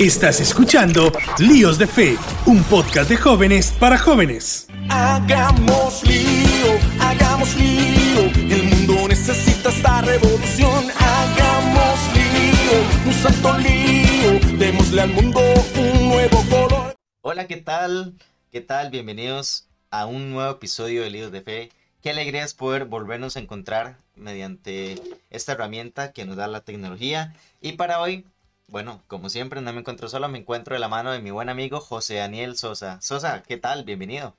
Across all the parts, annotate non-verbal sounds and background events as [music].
Estás escuchando Líos de Fe, un podcast de jóvenes para jóvenes. Hagamos lío, hagamos lío. El mundo necesita esta revolución. Hagamos lío, un santo lío. Démosle al mundo un nuevo color. Hola, ¿qué tal? ¿Qué tal? Bienvenidos a un nuevo episodio de Líos de Fe. Qué alegría es poder volvernos a encontrar mediante esta herramienta que nos da la tecnología. Y para hoy bueno, como siempre, no me encuentro solo, me encuentro de la mano de mi buen amigo José Daniel Sosa. Sosa, ¿qué tal? Bienvenido.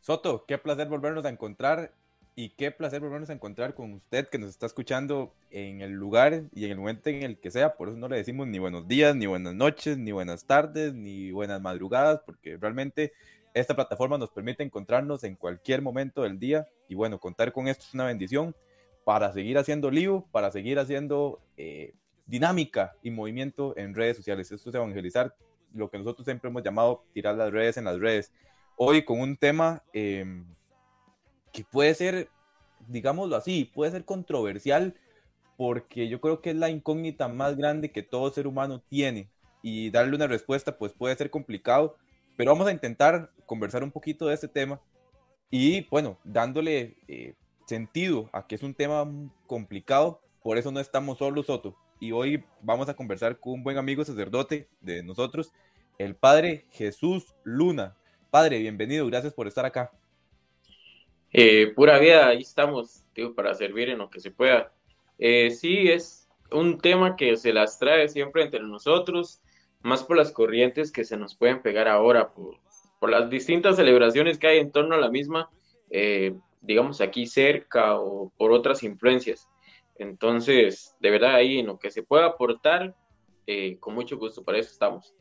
Soto, qué placer volvernos a encontrar y qué placer volvernos a encontrar con usted que nos está escuchando en el lugar y en el momento en el que sea. Por eso no le decimos ni buenos días, ni buenas noches, ni buenas tardes, ni buenas madrugadas, porque realmente esta plataforma nos permite encontrarnos en cualquier momento del día y bueno, contar con esto es una bendición para seguir haciendo lío, para seguir haciendo eh, dinámica y movimiento en redes sociales. Esto es evangelizar, lo que nosotros siempre hemos llamado tirar las redes en las redes. Hoy con un tema em, que puede ser, digámoslo así, puede ser controversial porque yo creo que es la incógnita más grande que todo ser humano tiene y darle una respuesta pues puede ser complicado, pero vamos a intentar conversar un poquito de este tema y bueno, dándole eh, sentido a que es un tema complicado, por eso no estamos solos, Soto y hoy vamos a conversar con un buen amigo sacerdote de nosotros, el Padre Jesús Luna. Padre, bienvenido, gracias por estar acá. Eh, pura vida, ahí estamos, para servir en lo que se pueda. Eh, sí, es un tema que se las trae siempre entre nosotros, más por las corrientes que se nos pueden pegar ahora, por, por las distintas celebraciones que hay en torno a la misma, eh, digamos aquí cerca o por otras influencias. Entonces, de verdad, ahí en lo que se pueda aportar, eh, con mucho gusto, para eso estamos.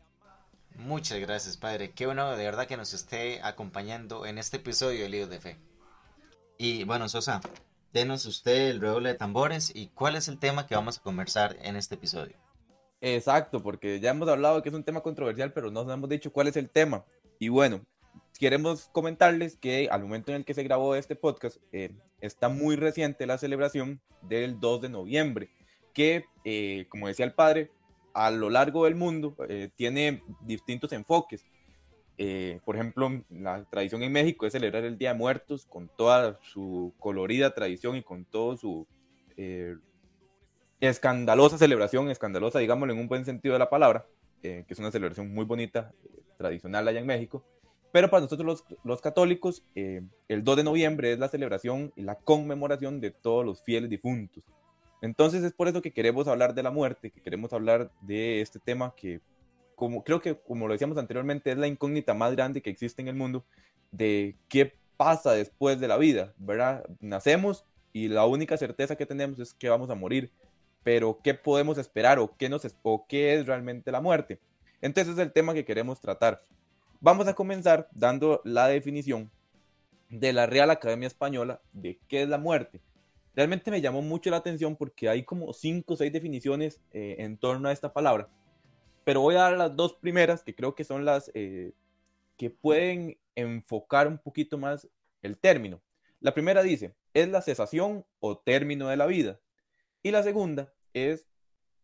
Muchas gracias, Padre. Qué bueno de verdad que nos esté acompañando en este episodio de Líos de Fe. Y bueno, Sosa, denos usted el redoble de tambores y cuál es el tema que vamos a conversar en este episodio. Exacto, porque ya hemos hablado que es un tema controversial, pero no nos hemos dicho cuál es el tema. Y bueno, queremos comentarles que al momento en el que se grabó este podcast, eh, está muy reciente la celebración del 2 de noviembre, que, eh, como decía el padre, a lo largo del mundo eh, tiene distintos enfoques. por ejemplo, la tradición en México es celebrar el Día de Muertos con toda su colorida tradición y con todo su escandalosa celebración, escandalosa, digámoslo en un buen sentido de la palabra, que es una celebración muy bonita, tradicional allá en México. Pero para nosotros los, católicos, eh, el 2 de noviembre es la celebración y la conmemoración de todos los fieles difuntos. Entonces es por eso que queremos hablar de la muerte, que queremos hablar de este tema que, como creo que como lo decíamos anteriormente, es la incógnita más grande que existe en el mundo de qué pasa después de la vida, ¿verdad? Nacemos y la única certeza que tenemos es que vamos a morir, pero ¿qué podemos esperar o qué, nos, o qué es realmente la muerte? Entonces es el tema que queremos tratar. Vamos a comenzar dando la definición de la Real Academia Española de qué es la muerte. Realmente me llamó mucho la atención porque hay como cinco o seis definiciones eh, en torno a esta palabra. Pero voy a dar las dos primeras que creo que son las eh, que pueden enfocar un poquito más el término. La primera dice, es la cesación o término de la vida. Y la segunda es,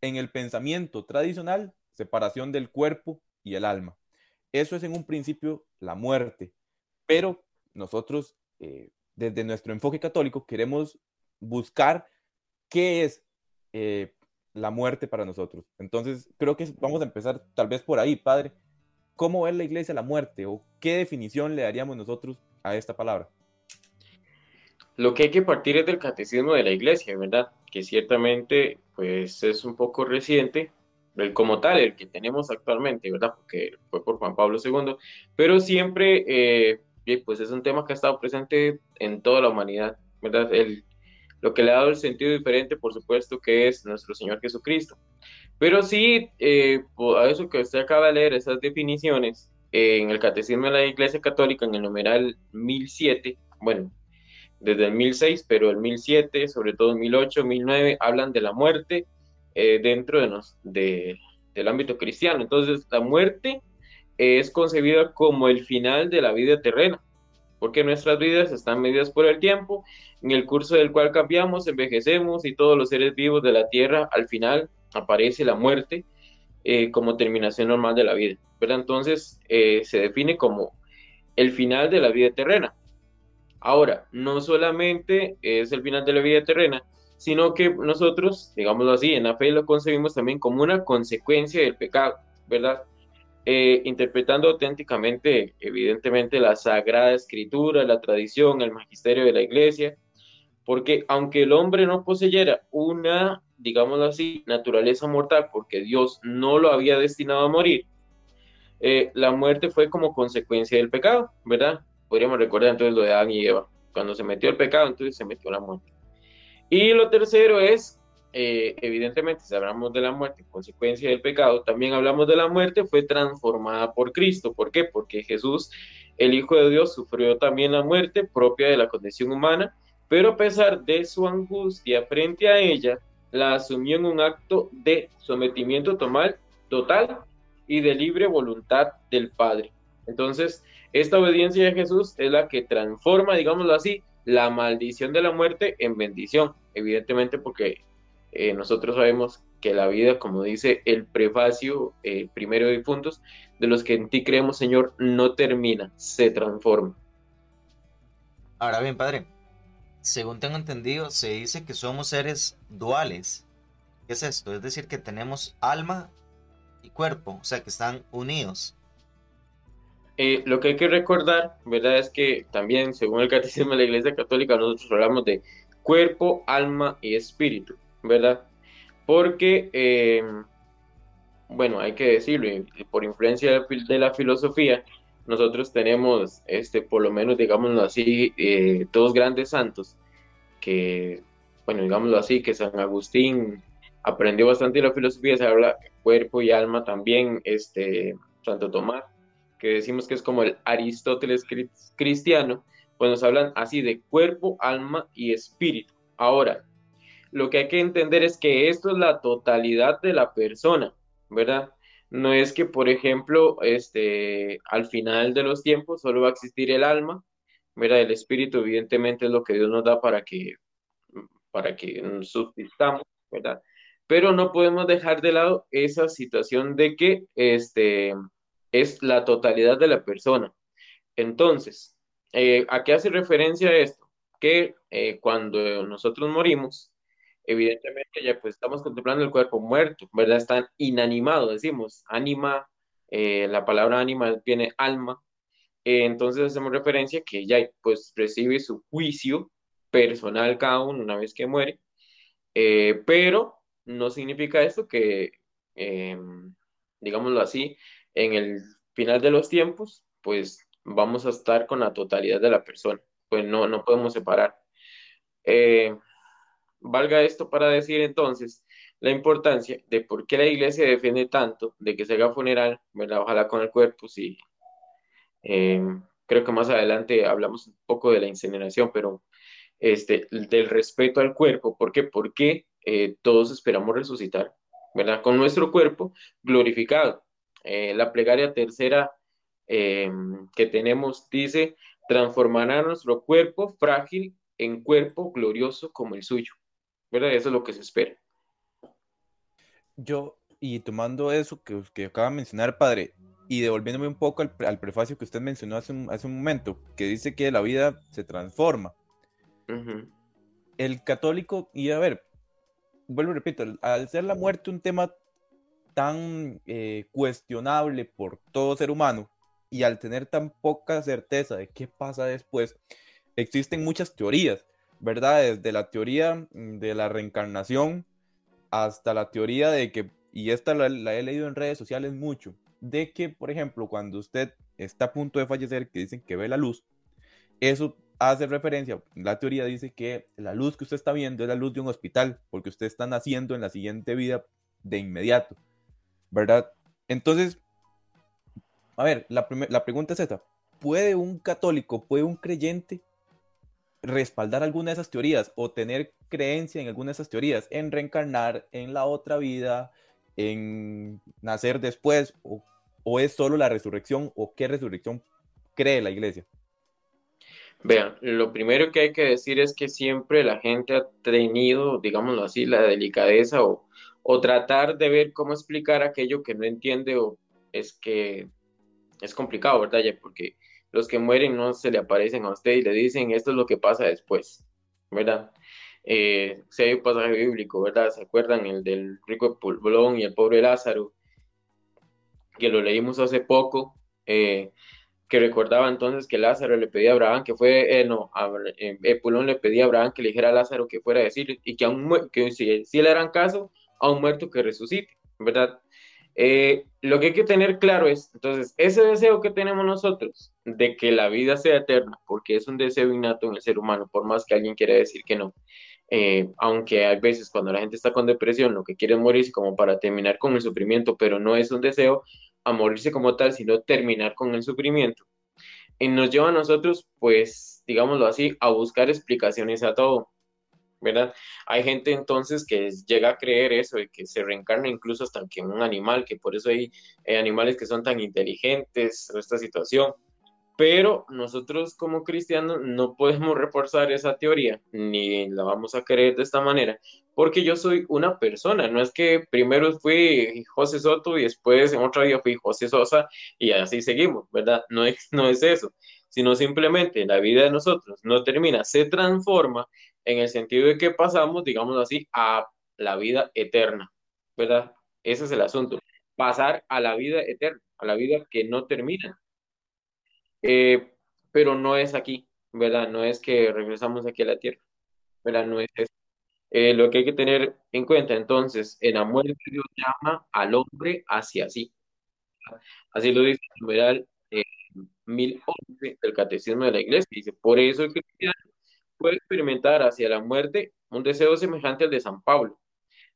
en el pensamiento tradicional, separación del cuerpo y el alma. Eso es en un principio la muerte, pero nosotros eh, desde nuestro enfoque católico queremos buscar qué es eh, la muerte para nosotros. Entonces, creo que vamos a empezar tal vez por ahí, Padre. ¿Cómo ve la iglesia la muerte o qué definición le daríamos nosotros a esta palabra? Lo que hay que partir es del catecismo de la iglesia, ¿verdad? Que ciertamente pues es un poco reciente, el como tal, el que tenemos actualmente, ¿verdad? Porque fue por Juan Pablo II, pero siempre, eh, pues es un tema que ha estado presente en toda la humanidad, ¿verdad? El, lo que le ha dado el sentido diferente, por supuesto, que es nuestro Señor Jesucristo. Pero sí, eh, a eso que usted acaba de leer, esas definiciones, en el Catecismo de la Iglesia Católica, en el numeral 1007, bueno, desde el 1006, pero el 1007, sobre todo el 1008, 1009, hablan de la muerte, eh, dentro de nos, de, del ámbito cristiano. Entonces, la muerte es concebida como el final de la vida terrena, porque nuestras vidas están medidas por el tiempo, en el curso del cual cambiamos, envejecemos y todos los seres vivos de la tierra, al final aparece la muerte. eh, como terminación normal de la vida, ¿verdad? Entonces eh, se define como el final de la vida terrena. Ahora, no solamente es el final de la vida terrena, sino que nosotros, digámoslo así, en la fe lo concebimos también como una consecuencia del pecado, ¿verdad? Eh, interpretando auténticamente, evidentemente, la Sagrada Escritura, la tradición, el magisterio de la Iglesia, porque aunque el hombre no poseyera una, digámoslo así, naturaleza mortal, porque Dios no lo había destinado a morir, eh, la muerte fue como consecuencia del pecado, ¿verdad? Podríamos recordar entonces lo de Adán y Eva. Cuando se metió el pecado, entonces se metió la muerte. Y lo tercero es, eh, evidentemente, si hablamos de la muerte, consecuencia del pecado, también hablamos de la muerte, fue transformada por Cristo. ¿Por qué? Porque Jesús, el Hijo de Dios, sufrió también la muerte propia de la condición humana, pero a pesar de su angustia frente a ella, la asumió en un acto de sometimiento total, total y de libre voluntad del Padre. Entonces, esta obediencia de Jesús es la que transforma, digámoslo así, la maldición de la muerte en bendición, evidentemente porque eh, nosotros sabemos que la vida, como dice el prefacio eh, primero de difuntos, de los que en ti creemos, Señor, no termina, se transforma. Ahora bien, Padre, según tengo entendido, se dice que somos seres duales. ¿Qué es esto? Es decir, que tenemos alma y cuerpo, o sea, que están unidos. Eh, lo que hay que recordar, ¿verdad? Es que también, según el Catecismo de la Iglesia Católica, nosotros hablamos de cuerpo, alma y espíritu, ¿verdad? Porque, eh, bueno, hay que decirlo, por influencia de la filosofía, nosotros tenemos, este, por lo menos, digámoslo así, eh, dos grandes santos, que, bueno, digámoslo así, que San Agustín aprendió bastante de la filosofía, se habla cuerpo y alma también, este, Santo Tomás, que decimos que es como el Aristóteles cristiano, pues nos hablan así de cuerpo, alma y espíritu. Ahora, lo que hay que entender es que esto es la totalidad de la persona, ¿verdad? No es que, por ejemplo, este, al final de los tiempos solo va a existir el alma, ¿verdad? El espíritu, evidentemente, es lo que Dios nos da para que, para que subsistamos, ¿verdad? Pero no podemos dejar de lado esa situación de que, este, es la totalidad de la persona. Entonces, eh, ¿a qué hace referencia esto? Que eh, cuando nosotros morimos, evidentemente ya pues estamos contemplando el cuerpo muerto, ¿verdad? Está inanimado, decimos, ánima, eh, la palabra ánima viene alma, entonces hacemos referencia que ya pues recibe su juicio personal cada uno una vez que muere, pero no significa esto que, em, digámoslo así, en el final de los tiempos, pues vamos a estar con la totalidad de la persona, pues no, no podemos separar. Eh, valga esto para decir entonces la importancia de por qué la iglesia defiende tanto de que se haga funeral, ¿verdad? Ojalá con el cuerpo, sí. Eh, creo que más adelante hablamos un poco de la incineración, pero este, del respeto al cuerpo, ¿por qué? Porque eh, todos esperamos resucitar, ¿verdad? Con nuestro cuerpo glorificado. Eh, la plegaria tercera eh, que tenemos dice, transformará nuestro cuerpo frágil en cuerpo glorioso como el suyo. ¿Verdad? Eso es lo que se espera. Yo, y tomando eso que, que acaba de mencionar, padre, y devolviéndome un poco al, prefacio que usted mencionó hace un, hace un, momento, que dice que la vida se transforma. El católico, y a ver, vuelvo y repito, al ser la muerte un tema tan eh, cuestionable por todo ser humano y al tener tan poca certeza de qué pasa después, existen muchas teorías, ¿verdad? Desde la teoría mm, de la reencarnación hasta la teoría de que, y esta la, he leído en redes sociales mucho, de que, por ejemplo, cuando usted está a punto de fallecer, que dicen que ve la luz, eso hace referencia, la teoría dice que la luz que usted está viendo es la luz de un hospital, porque usted está naciendo en la siguiente vida de inmediato. ¿verdad? Entonces, a ver, la, la pregunta es esta. ¿Puede un católico, puede un creyente respaldar alguna de esas teorías o tener creencia en alguna de esas teorías, en reencarnar en la otra vida, en nacer después, o, o, es solo la resurrección, o qué resurrección cree la iglesia? Vean, lo primero que hay que decir es que siempre la gente ha tenido, digámoslo así, la delicadeza o, o tratar de ver cómo explicar aquello que no entiende o es que es complicado, ¿verdad? Porque los que mueren no se le aparecen a usted y le dicen esto es lo que pasa después, ¿verdad? Eh, si hay un pasaje bíblico, ¿verdad? ¿Se acuerdan el del rico pulbolón y el pobre Lázaro? Que lo leímos hace poco, eh, que recordaba entonces que Lázaro le pedía a Abraham que fue, eh, no, Pulón le pedía a Abraham que le dijera a Lázaro que fuera a decir y que, aún, que si, si le harán caso, a un muerto que resucite, ¿verdad? Eh, lo que hay que tener claro es, entonces, ese deseo que tenemos nosotros de que la vida sea eterna, porque es un deseo innato en el ser humano, por más que alguien quiera decir que no, eh, aunque hay veces cuando la gente está con depresión, lo que quiere es morirse como para terminar con el sufrimiento, pero no es un deseo a morirse como tal, sino terminar con el sufrimiento. Y nos lleva a nosotros, pues, digámoslo así, a buscar explicaciones a todo. ¿Verdad? Hay gente entonces que llega a creer eso y que se reencarna incluso hasta que un animal, que por eso hay animales que son tan inteligentes, esta situación. Pero nosotros como cristianos no podemos reforzar esa teoría, ni la vamos a creer de esta manera, porque yo soy una persona, no es que primero fui José Soto y después en otro día fui José Sosa y así seguimos, ¿verdad? No es, no es eso, sino simplemente la vida de nosotros no termina, se transforma en el sentido de que pasamos, digamos así, a la vida eterna, ¿verdad? Ese es el asunto, pasar a la vida eterna, a la vida que no termina. Eh, pero no es aquí, ¿verdad? No es que regresamos aquí a la tierra, ¿verdad? No es eso. Eh, lo que hay que tener en cuenta, entonces, en la muerte Dios llama al hombre hacia sí. Así lo dice el numeral eh, 1011 del Catecismo de la Iglesia. Dice, por eso el cristiano puede experimentar hacia la muerte un deseo semejante al de San Pablo.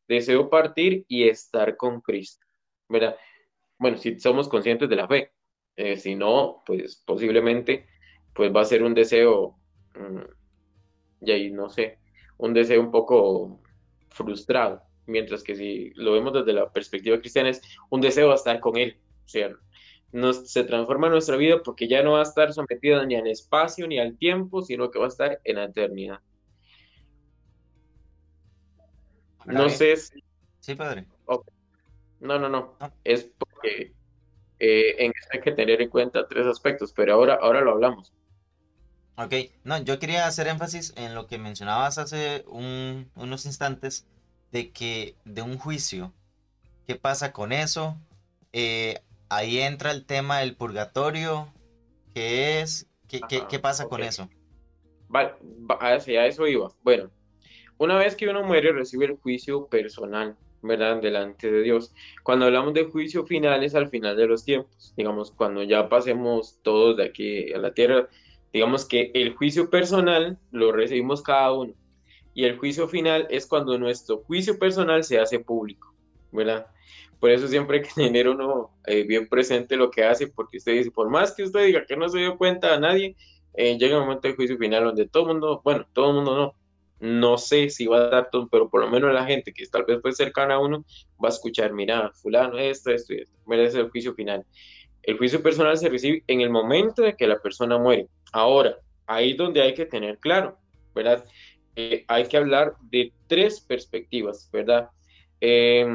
Deseo partir y estar con Cristo. ¿Verdad? Bueno, si somos conscientes de la fe. Eh, si no, pues posiblemente pues va a ser un deseo, mm, y no sé, un deseo un poco frustrado. Mientras que si lo vemos desde la perspectiva cristiana es un deseo de estar con Él. O nos, se transforma nuestra vida porque ya no va a estar sometida ni al espacio ni al tiempo, sino que va a estar en la eternidad. No sé si... Sí, padre. No, no, no. Es porque eh, en eso hay que tener en cuenta tres aspectos, pero ahora, ahora lo hablamos. Ok, no, yo quería hacer énfasis en lo que mencionabas hace unos instantes, de que de un juicio, ¿qué pasa con eso? Eh, ahí entra el tema del purgatorio, ¿qué es? ¿Qué, qué, pasa con eso? Vale, hacia eso iba. Bueno, una vez que uno muere recibe el juicio personal, ¿verdad? Delante de Dios. Cuando hablamos de juicio final es al final de los tiempos, digamos, cuando ya pasemos todos de aquí a la tierra, digamos que el juicio personal lo recibimos cada uno. Y el juicio final es cuando nuestro juicio personal se hace público, ¿verdad? Por eso siempre hay que tener uno eh, bien presente lo que hace, porque usted dice, por más que usted diga que no se dio cuenta a nadie, eh, llega un momento de juicio final donde todo el mundo, bueno, todo el mundo no, no sé si va a dar todo, pero por lo menos la gente que tal vez fue cercana a uno va a escuchar, mira, fulano, esto, esto y esto, merece el juicio final. El juicio personal se recibe en el momento de que la persona muere. Ahora, ahí es donde hay que tener claro, ¿verdad? Eh, hay que hablar de tres perspectivas, ¿verdad? Eh,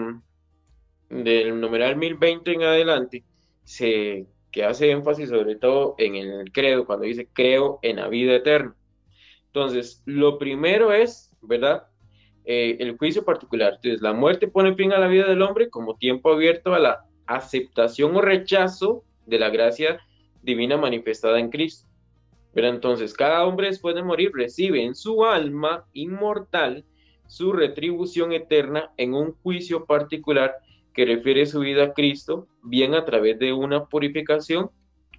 del numeral 1020 en adelante, se, que hace énfasis sobre todo en el credo, cuando dice creo en la vida eterna. Entonces, lo primero es, ¿verdad? Eh, el juicio particular. Entonces, la muerte pone fin a la vida del hombre como tiempo abierto a la aceptación o rechazo de la gracia divina manifestada en Cristo. Pero entonces, cada hombre después de morir recibe en su alma inmortal su retribución eterna en un juicio particular que refiere su vida a Cristo, bien a través de una purificación,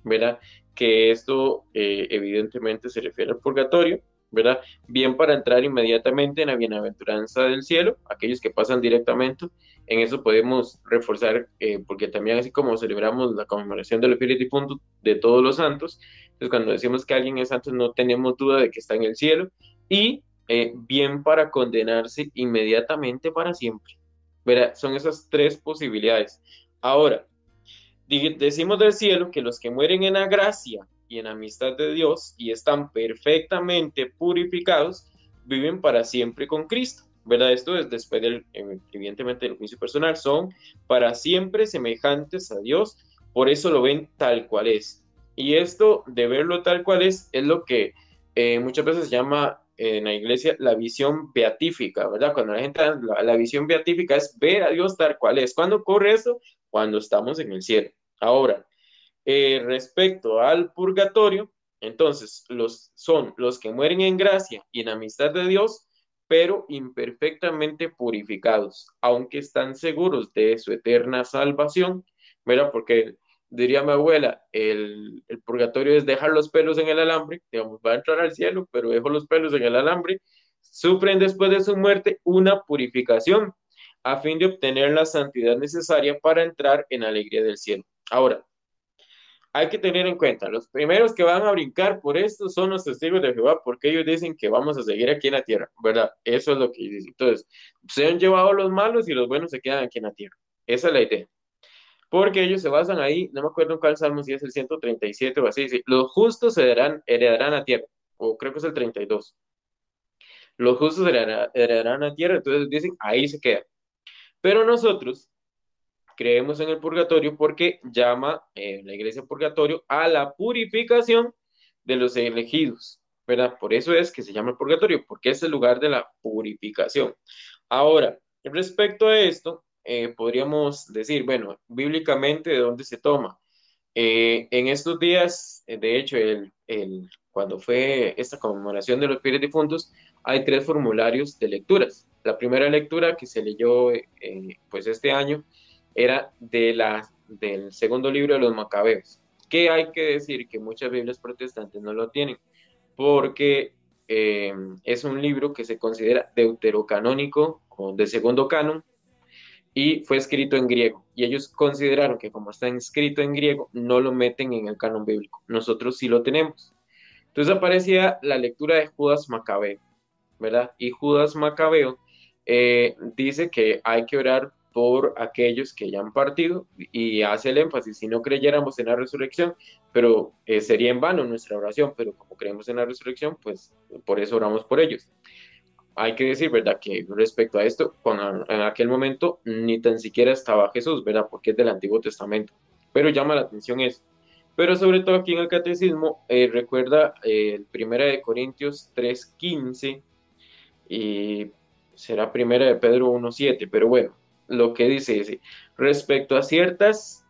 ¿verdad? Que esto eh, evidentemente se refiere al purgatorio, ¿verdad? Bien para entrar inmediatamente en la bienaventuranza del cielo, aquellos que pasan directamente, en eso podemos reforzar, eh, porque también así como celebramos la conmemoración del Espíritu Punto de todos los santos, entonces cuando decimos que alguien es santo no tenemos duda de que está en el cielo, y eh, bien para condenarse inmediatamente para siempre, son esas tres posibilidades. Ahora, decimos del cielo que los que mueren en la gracia y en amistad de Dios y están perfectamente purificados, viven para siempre con Cristo. ¿verdad? Esto es después eh, evidentemente, del juicio personal, son para siempre semejantes a Dios, por eso lo ven tal cual es. Y esto de verlo tal cual es es lo que eh, muchas veces se llama en la iglesia la visión beatífica, ¿verdad? Cuando la gente, la, visión beatífica es ver a Dios tal cual es. ¿Cuándo ocurre eso? Cuando estamos en el cielo. Ahora, eh, respecto al purgatorio, entonces los, son los que mueren en gracia y en amistad de Dios, pero imperfectamente purificados, aunque están seguros de su eterna salvación, ¿verdad? Porque diría mi abuela, el, el, purgatorio es dejar los pelos en el alambre, digamos, va a entrar al cielo, pero dejo los pelos en el alambre, sufren después de su muerte una purificación a fin de obtener la santidad necesaria para entrar en alegría del cielo. Ahora, hay que tener en cuenta, los primeros que van a brincar por esto son los testigos de Jehová, porque ellos dicen que vamos a seguir aquí en la tierra, ¿verdad? Eso es lo que dicen. Entonces, se han llevado los malos y los buenos se quedan aquí en la tierra. Esa es la idea porque ellos se basan ahí, no me acuerdo en cuál salmo, si es el 137 o así, los justos heredarán, heredarán a tierra, o creo que es el 32. Los justos heredarán a tierra, entonces dicen, ahí se queda. Pero nosotros creemos en el purgatorio porque llama eh, la iglesia purgatorio a la purificación de los elegidos, ¿verdad? Por eso es que se llama el purgatorio, porque es el lugar de la purificación. Ahora, respecto a esto, eh, podríamos decir, bueno, bíblicamente, ¿de dónde se toma? Eh, en estos días, eh, de hecho, el, el, cuando fue esta conmemoración de los fieles difuntos, hay tres formularios de lecturas. La primera lectura que se leyó pues este año era de la, del segundo libro de los Macabeos, que hay que decir que muchas Biblias protestantes no lo tienen, porque es un libro que se considera deuterocanónico o de segundo canon, y fue escrito en griego. Y ellos consideraron que como está escrito en griego, no lo meten en el canon bíblico. Nosotros sí lo tenemos. Entonces aparecía la lectura de Judas Macabeo, ¿verdad? Y Judas Macabeo eh, dice que hay que orar por aquellos que ya han partido y hace el énfasis, si no creyéramos en la resurrección, pero eh, sería en vano nuestra oración, pero como creemos en la resurrección, pues por eso oramos por ellos hay que decir, ¿verdad? Que respecto a esto, en aquel momento ni tan siquiera estaba Jesús, ¿verdad? Porque es del Antiguo Testamento. Pero llama la atención eso. Pero sobre todo aquí en el Catecismo, eh, recuerda eh, el Primera de Corintios 3.15 y será Primera de Pedro 1.7, pero bueno, lo que dice es, respecto a ciertas,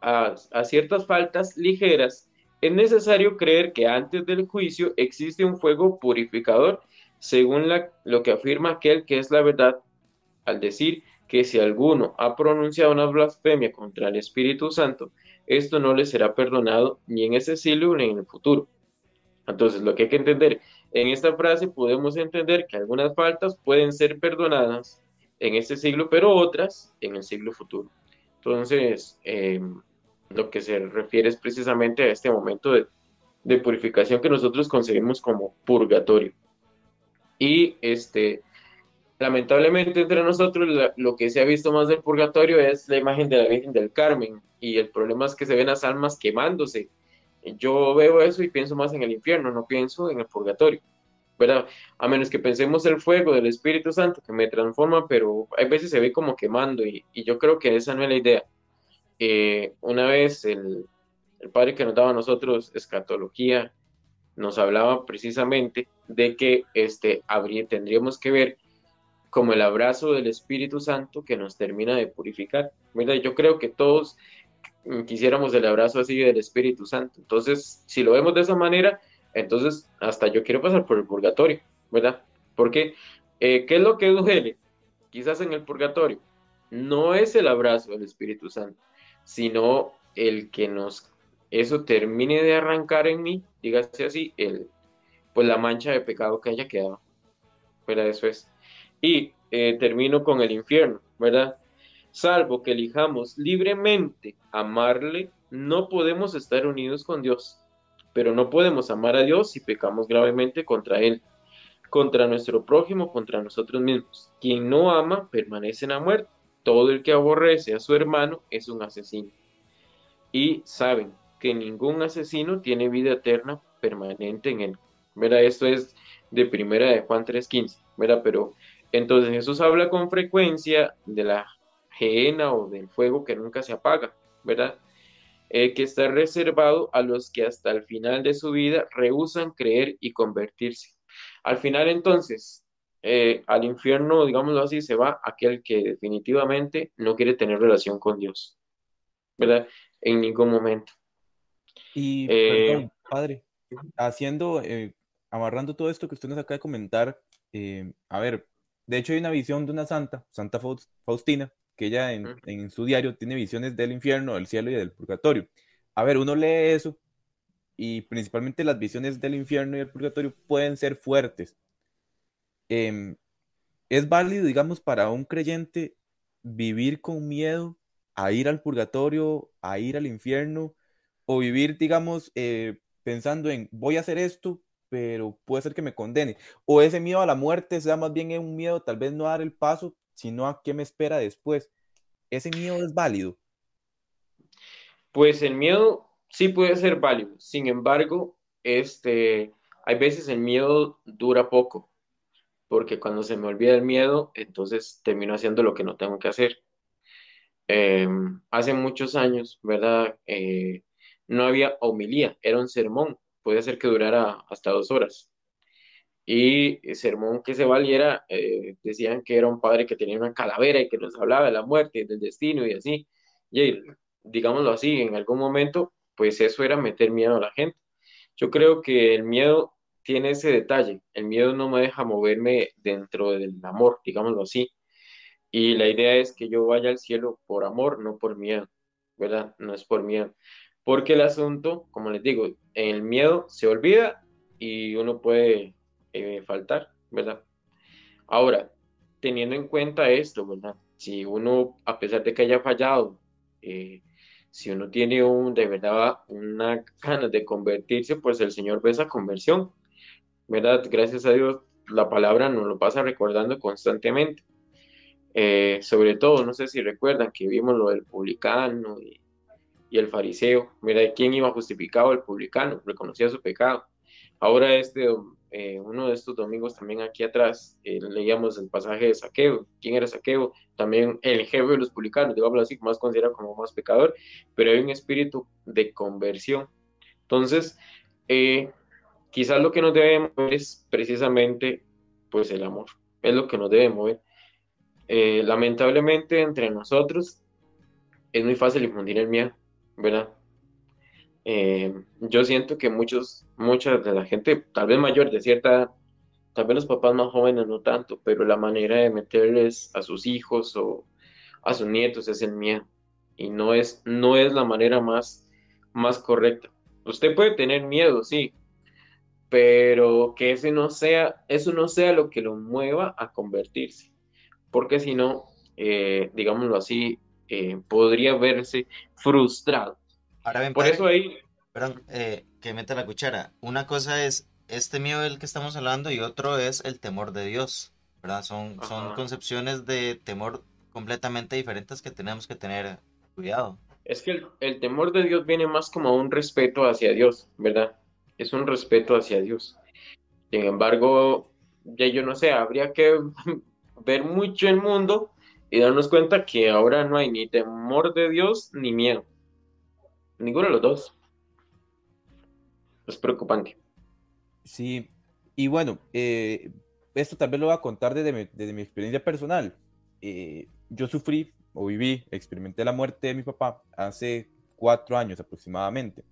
a, a ciertas faltas ligeras, es necesario creer que antes del juicio existe un fuego purificador según lo que afirma aquel que es la verdad, al decir que si alguno ha pronunciado una blasfemia contra el Espíritu Santo, esto no le será perdonado ni en ese siglo ni en el futuro. Entonces, lo que hay que entender, en esta frase podemos entender que algunas faltas pueden ser perdonadas en este siglo, pero otras en el siglo futuro. Entonces, em, lo que se refiere es precisamente a este momento de, de purificación que nosotros concebimos como purgatorio. Y este, lamentablemente entre nosotros lo que se ha visto más del purgatorio es la imagen de la Virgen del Carmen y el problema es que se ven las almas quemándose. Yo veo eso y pienso más en el infierno, no pienso en el purgatorio. ¿verdad? A menos que pensemos el fuego del Espíritu Santo que me transforma, pero hay veces se ve como quemando y, yo creo que esa no es la idea. Eh, una vez el, el, padre que nos daba a nosotros escatología nos hablaba precisamente de que este, habría, tendríamos que ver como el abrazo del Espíritu Santo que nos termina de purificar. ¿verdad? Yo creo que todos quisiéramos el abrazo así del Espíritu Santo. Entonces, si lo vemos de esa manera, entonces hasta yo quiero pasar por el purgatorio, ¿verdad? Porque, eh, ¿qué es lo que duele? Quizás en el purgatorio. No es el abrazo del Espíritu Santo, sino el que nos eso termine de arrancar en mí, dígase así, el, pues la mancha de pecado que haya quedado. ¿Verdad? Eso es. Y eh, termino con el infierno, ¿verdad? Salvo que elijamos libremente amarle, no podemos estar unidos con Dios. Pero no podemos amar a Dios si pecamos gravemente contra Él, contra nuestro prójimo, contra nosotros mismos. Quien no ama permanece en la muerte. Todo el que aborrece a su hermano es un asesino. Y saben, que ningún asesino tiene vida eterna permanente en él. ¿Verdad? Esto es de primera de Juan 3.15, ¿verdad? Pero Entonces Jesús habla con frecuencia de la gehenna o del fuego que nunca se apaga, ¿verdad? Eh, que está reservado a los que hasta el final de su vida rehusan creer y convertirse. Al final entonces, eh, al infierno, digámoslo así, se va aquel que definitivamente no quiere tener relación con Dios, ¿verdad? En ningún momento. Y, Eh, perdón, padre, haciendo, eh, amarrando todo esto que usted nos acaba de comentar, eh, a ver, de hecho hay una visión de una santa, Santa Faus- Faustina, que ella en, Ujú. en su diario tiene visiones del infierno, del cielo y del purgatorio. A ver, uno lee eso y principalmente las visiones del infierno y del purgatorio pueden ser fuertes. Em, es válido, digamos, para un creyente vivir con miedo a ir al purgatorio, a ir al infierno, o vivir, digamos, eh, pensando en voy a hacer esto, pero puede ser que me condene. O ese miedo a la muerte sea más bien un miedo tal vez no a dar el paso, sino a qué me espera después. Ese miedo es válido. Pues el miedo sí puede ser válido, sin embargo, este, hay veces el miedo dura poco, porque cuando se me olvida el miedo, entonces termino haciendo lo que no tengo que hacer. Eh, hace muchos años, ¿verdad? Eh, no había homilía, era un sermón, puede ser que durara hasta dos horas. Y el sermón que se valiera, eh, decían que era un padre que tenía una calavera y que nos hablaba de la muerte, del destino y así. Y digámoslo así, en algún momento, pues eso era meter miedo a la gente. Yo creo que el miedo tiene ese detalle. El miedo no me deja moverme dentro del amor, digámoslo así. Y la idea es que yo vaya al cielo por amor, no por miedo, ¿verdad? No es por miedo. Porque el asunto, como les digo, el miedo se olvida y uno puede eh, faltar, ¿verdad? Ahora, teniendo en cuenta esto, ¿verdad? Si uno, a pesar de que haya fallado, eh, si uno tiene de verdad una ganas de convertirse, pues el Señor ve esa conversión, ¿verdad? Gracias a Dios, la palabra nos lo pasa recordando constantemente. Eh, sobre todo, no sé si recuerdan que vimos lo del publicano y, y el fariseo, ¿verdad? ¿Quién iba justificado? El publicano, reconocía su pecado. Ahora este, eh, uno de estos domingos también aquí atrás eh, leíamos el pasaje de Saqueo. ¿Quién era Saqueo? También el jefe de los publicanos, digámoslo así, más considerado como más pecador, pero hay un espíritu de conversión. Entonces, eh, quizás lo que nos debe mover es precisamente pues el amor, es lo que nos debe mover. Eh, lamentablemente entre nosotros es muy fácil infundir el miedo, ¿verdad? Eh, yo siento que muchos, mucha de la gente, tal vez mayor de cierta tal vez los papás más jóvenes no tanto, pero la manera de meterles a sus hijos o a sus nietos es el miedo. Y no es, no es la manera más, más correcta. Usted puede tener miedo, sí, pero que ese no sea, eso no sea lo que lo mueva a convertirse. Porque si no, eh, digámoslo así, eh, podría verse frustrado. Ahora bien, Por padre, eso ahí, perdón, eh, que meta la cuchara. Una cosa es este miedo del que estamos hablando y otro es el temor de Dios, ¿verdad? Son, son concepciones de temor completamente diferentes que tenemos que tener cuidado. Es que el, el temor de Dios viene más como un respeto hacia Dios, ¿verdad? Es un respeto hacia Dios. Sin embargo, ya yo no sé, habría que [laughs] ver mucho el mundo y darnos cuenta que ahora no hay ni temor de Dios ni miedo. Ninguno de los dos. Es preocupante. Sí, y bueno, eh, esto tal vez lo voy a contar desde mi, desde mi experiencia personal. Eh, yo sufrí o viví, experimenté la muerte de mi papá hace cuatro años aproximadamente.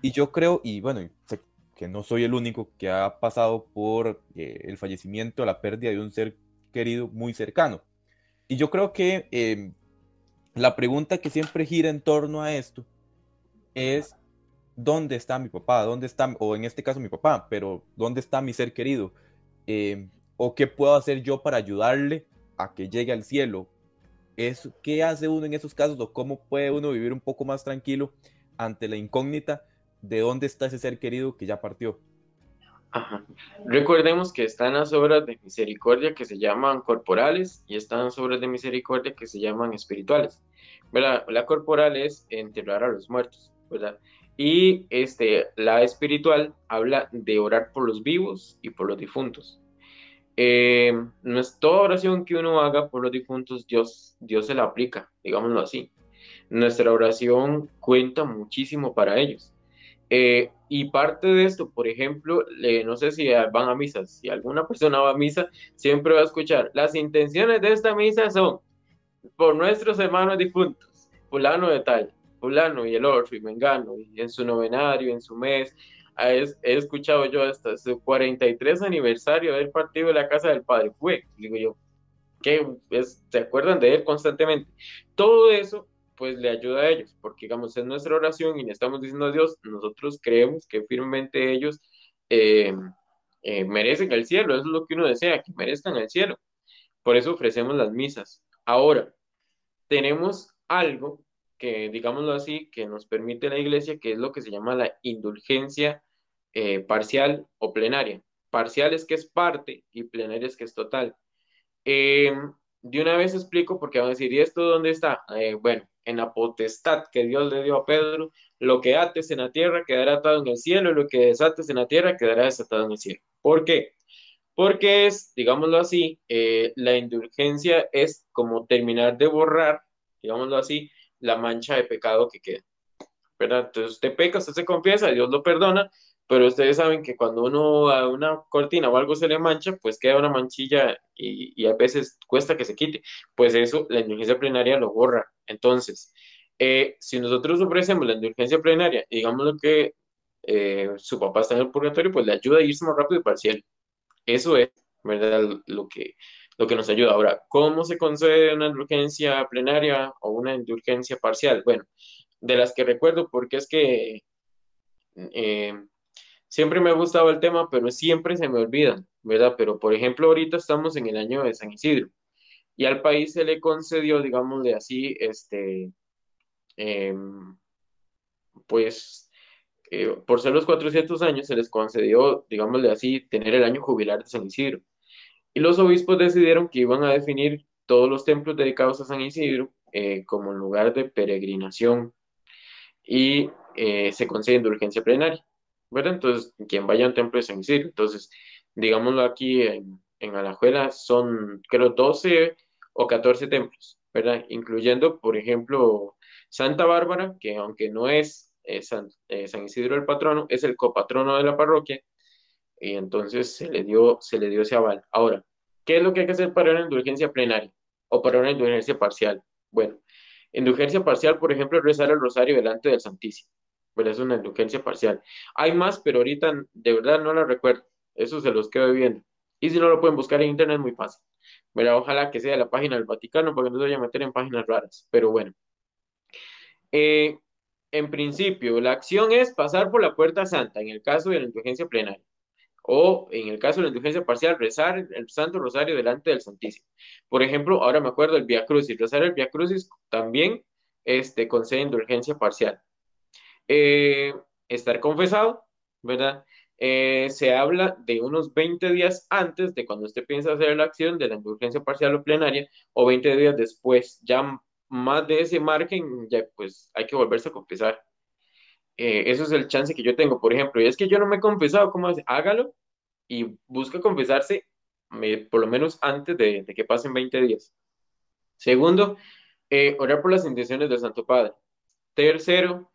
Y yo creo, y bueno, sé que no soy el único que ha pasado por eh, el fallecimiento, la pérdida de un ser querido muy cercano. Y yo creo que eh, la pregunta que siempre gira en torno a esto es, ¿dónde está mi papá? ¿Dónde está, o en este caso mi papá, pero ¿dónde está mi ser querido? Eh, ¿O qué puedo hacer yo para ayudarle a que llegue al cielo? ¿Qué hace uno en esos casos o cómo puede uno vivir un poco más tranquilo ante la incógnita de dónde está ese ser querido que ya partió? Ajá. Recordemos que están las obras de misericordia que se llaman corporales y están las obras de misericordia que se llaman espirituales. La corporal es enterrar a los muertos, ¿verdad? Y este, la espiritual habla de orar por los vivos y por los difuntos. Es toda oración que uno haga por los difuntos, Dios, Dios se la aplica, digámoslo así. Nuestra oración cuenta muchísimo para ellos. Eh, y parte de esto, por ejemplo, no sé si van a misa, si alguna persona va a misa, siempre va a escuchar, las intenciones de esta misa son por nuestros hermanos difuntos, fulano de tal, fulano y el otro, y mengano, y en su novenario, en su mes, he, escuchado yo hasta su 43 aniversario del partido de la Casa del Padre, fue, digo yo, que se acuerdan de él constantemente. Todo eso pues le ayuda a ellos, porque digamos, es nuestra oración y le estamos diciendo a Dios, nosotros creemos que firmemente ellos eh, eh, merecen el cielo, eso es lo que uno desea, que merezcan el cielo. Por eso ofrecemos las misas. Ahora, tenemos algo que, digámoslo así, que nos permite la iglesia, que es lo que se llama la indulgencia eh, parcial o plenaria. Parcial es que es parte y plenaria es que es total. de una vez explico porque van a decir, ¿y esto dónde está? bueno, en la potestad que Dios le dio a Pedro, lo que ates en la tierra quedará atado en el cielo y lo que desates en la tierra quedará desatado en el cielo. ¿Por qué? Porque es, digámoslo así, eh, la indulgencia es como terminar de borrar, digámoslo así, la mancha de pecado que queda. ¿Verdad? Entonces usted peca, usted se confiesa, Dios lo perdona, pero ustedes saben que cuando uno a una cortina o algo se le mancha, pues queda una manchilla y, a veces cuesta que se quite. Pues eso, la indulgencia plenaria lo borra. Entonces, eh, si nosotros ofrecemos la indulgencia plenaria, digamos que eh, su papá está en el purgatorio, pues le ayuda a irse más rápido y parcial. Eso es, ¿verdad? Lo que, lo que nos ayuda. Ahora, ¿cómo se concede una indulgencia plenaria o una indulgencia parcial? Bueno, de las que recuerdo, porque es que eh, siempre me ha gustado el tema, pero siempre se me olvidan, ¿verdad? Pero, por ejemplo, ahorita estamos en el año de San Isidro y al país se le concedió, digámosle así, este, em, pues, eh, por ser los 400 años, se les concedió, digámosle así, tener el año jubilar de San Isidro. Y los obispos decidieron que iban a definir todos los templos dedicados a San Isidro eh, como lugar de peregrinación y eh, se concede indulgencia plenaria. Entonces, quien vaya a un templo de San Isidro. Entonces, digámoslo aquí en, en Alajuela, son creo 12 o 14 templos, ¿verdad? Incluyendo, por ejemplo, Santa Bárbara, que aunque no es eh, San, eh, San, Isidro el patrono, es el copatrono de la parroquia, y entonces se le dio, se le dio ese aval. Ahora, ¿qué es lo que hay que hacer para una indulgencia plenaria o para una indulgencia parcial? Bueno, indulgencia parcial, por ejemplo, es rezar el rosario delante del Santísimo pero es una indulgencia parcial. Hay más, pero ahorita de verdad no la recuerdo. Eso se los quedo viendo. Y si no lo pueden buscar en internet, es muy fácil. Ojalá que sea la página del Vaticano, porque no se voy a meter en páginas raras. Pero bueno. Eh, en principio, la acción es pasar por la puerta santa, en el caso de la indulgencia plenaria. O en el caso de la indulgencia parcial, rezar el Santo Rosario delante del Santísimo. Por ejemplo, ahora me acuerdo del Via Crucis. Rezar el Via Crucis también este, concede indulgencia parcial. Eh, estar confesado, ¿verdad? Eh, se habla de unos 20 días antes de cuando usted piensa hacer la acción de la indulgencia parcial o plenaria o 20 días después. Ya más de ese margen, ya pues hay que volverse a confesar. Eh, eso es el chance que yo tengo, por ejemplo. Y es que yo no me he confesado, ¿cómo hace? Hágalo y busca confesarse por lo menos antes de, que pasen 20 días. Segundo, orar por las intenciones del Santo Padre. Tercero,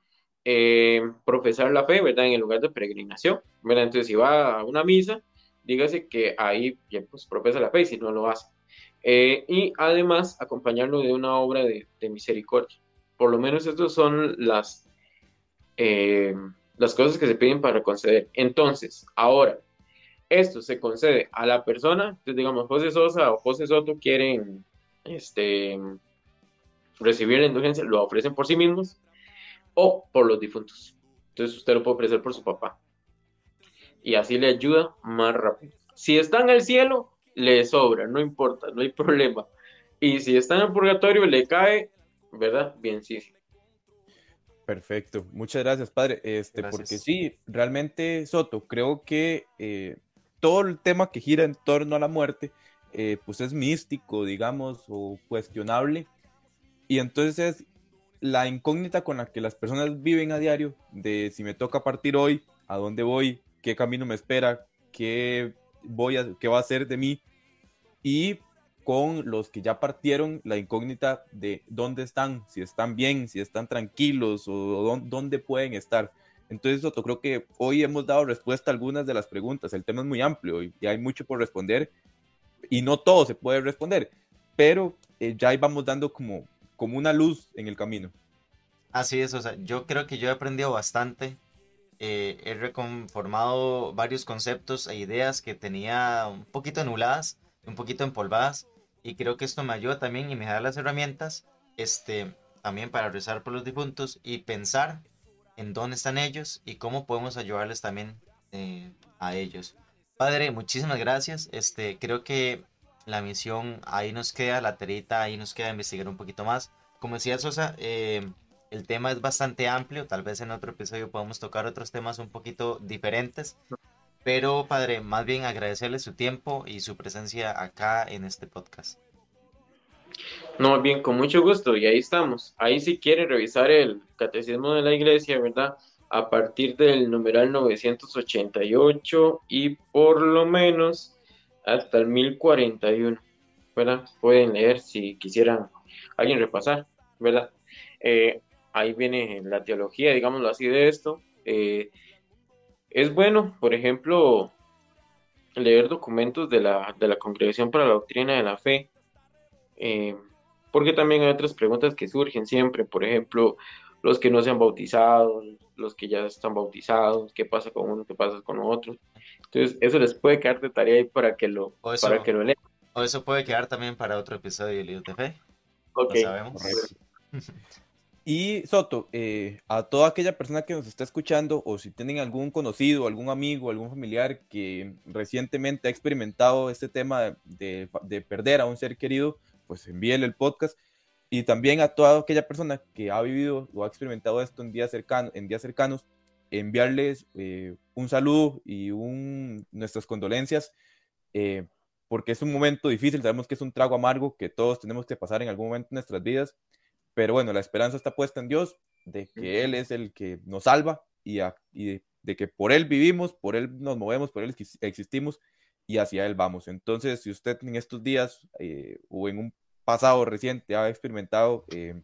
eh, profesar la fe, ¿verdad? En el lugar de peregrinación, ¿verdad? Entonces, si va a una misa, dígase que ahí pues, profesa la fe, si no lo hace. Eh, y además, acompañarlo de una obra de, misericordia. Por lo menos estas son las, eh, las cosas que se piden para conceder. Entonces, ahora, esto se concede a la persona, entonces digamos, José Sosa o José Soto quieren este, recibir la indulgencia, lo ofrecen por sí mismos, o por los difuntos. Entonces usted lo puede ofrecer por su papá. Y así le ayuda más rápido. Si está en el cielo, le sobra, no importa, no hay [laughs] problema. Y si está en el purgatorio, le cae, ¿verdad? Bien, sí. Perfecto, muchas gracias, padre. Este, porque sí, realmente, Soto, creo que eh, todo el tema que gira en torno a la muerte, eh, pues es místico, digamos, o cuestionable. Y entonces la incógnita con la que las personas viven a diario, de si me toca partir hoy, a dónde voy, qué camino me espera, qué voy a, qué va a ser de mí? Y con los que ya partieron, la incógnita de dónde están, si están bien, si están tranquilos o dónde pueden estar. Entonces, Soto, creo que hoy hemos dado respuesta a algunas de las preguntas. El tema es muy amplio y, hay mucho por responder y no todo se puede responder, pero eh, ya vamos dando como, como una luz en el camino. Así es, o sea, yo creo que yo he aprendido bastante. Eh, he reconformado varios conceptos e ideas que tenía un poquito anuladas, un poquito empolvadas, y creo que esto me ayuda también y me da las herramientas este, también para rezar por los difuntos y pensar en dónde están ellos y cómo podemos ayudarles también eh, a ellos. Padre, muchísimas gracias. Este, creo que la misión ahí nos queda, la terita ahí nos queda investigar un poquito más. Como decía Sosa, eh, el tema es bastante amplio, tal vez en otro episodio podamos tocar otros temas un poquito diferentes. Pero, padre, más bien agradecerle su tiempo y su presencia acá en este podcast. No, bien, con mucho gusto, y ahí estamos. Ahí si quiere revisar el catecismo de la iglesia, ¿verdad? A partir del numeral 988 y por lo menos hasta el 1041, ¿verdad? Pueden leer si quisieran alguien repasar, ¿verdad? Eh, ahí viene la teología, digámoslo así, de esto. Eh, es bueno, por ejemplo, leer documentos de la, de la Congregación para la Doctrina de la Fe, eh, porque también hay otras preguntas que surgen siempre, por ejemplo, los que no se han bautizado, los que ya están bautizados, qué pasa con uno, qué pasa con otro. Entonces, eso les puede quedar de tarea ahí para que lo, para que lo lean. O eso puede quedar también para otro episodio de Libros de Fe. Ok. sabemos. [laughs] Y Soto, eh, a toda aquella persona que nos está escuchando, o si tienen algún conocido, algún amigo, algún familiar que recientemente ha experimentado este tema de, de perder a un ser querido, pues envíenle el podcast. Y también a toda aquella persona que ha vivido o ha experimentado esto en días, cercanos, en días cercanos, enviarles eh, un saludo y un, nuestras condolencias, eh, porque es un momento difícil, sabemos que es un trago amargo que todos tenemos que pasar en algún momento en nuestras vidas, pero bueno, la esperanza está puesta en Dios, de que Él es el que nos salva y, de, que por Él vivimos, por Él nos movemos, por Él existimos y hacia Él vamos. Entonces, si usted en estos días eh, o en un pasado reciente ha experimentado eh,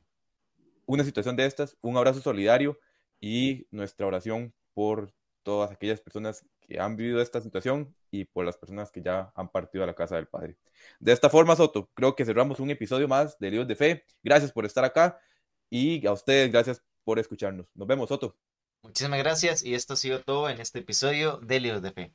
una situación de estas, un abrazo solidario y nuestra oración por todas aquellas personas que han vivido esta situación y por las personas que ya han partido a la casa del Padre. De esta forma, Soto, creo que cerramos un episodio más de Dios de Fe. Gracias por estar acá y a ustedes, gracias por escucharnos. Nos vemos, Soto. Muchísimas gracias y esto ha sido todo en este episodio de Líos de Fe.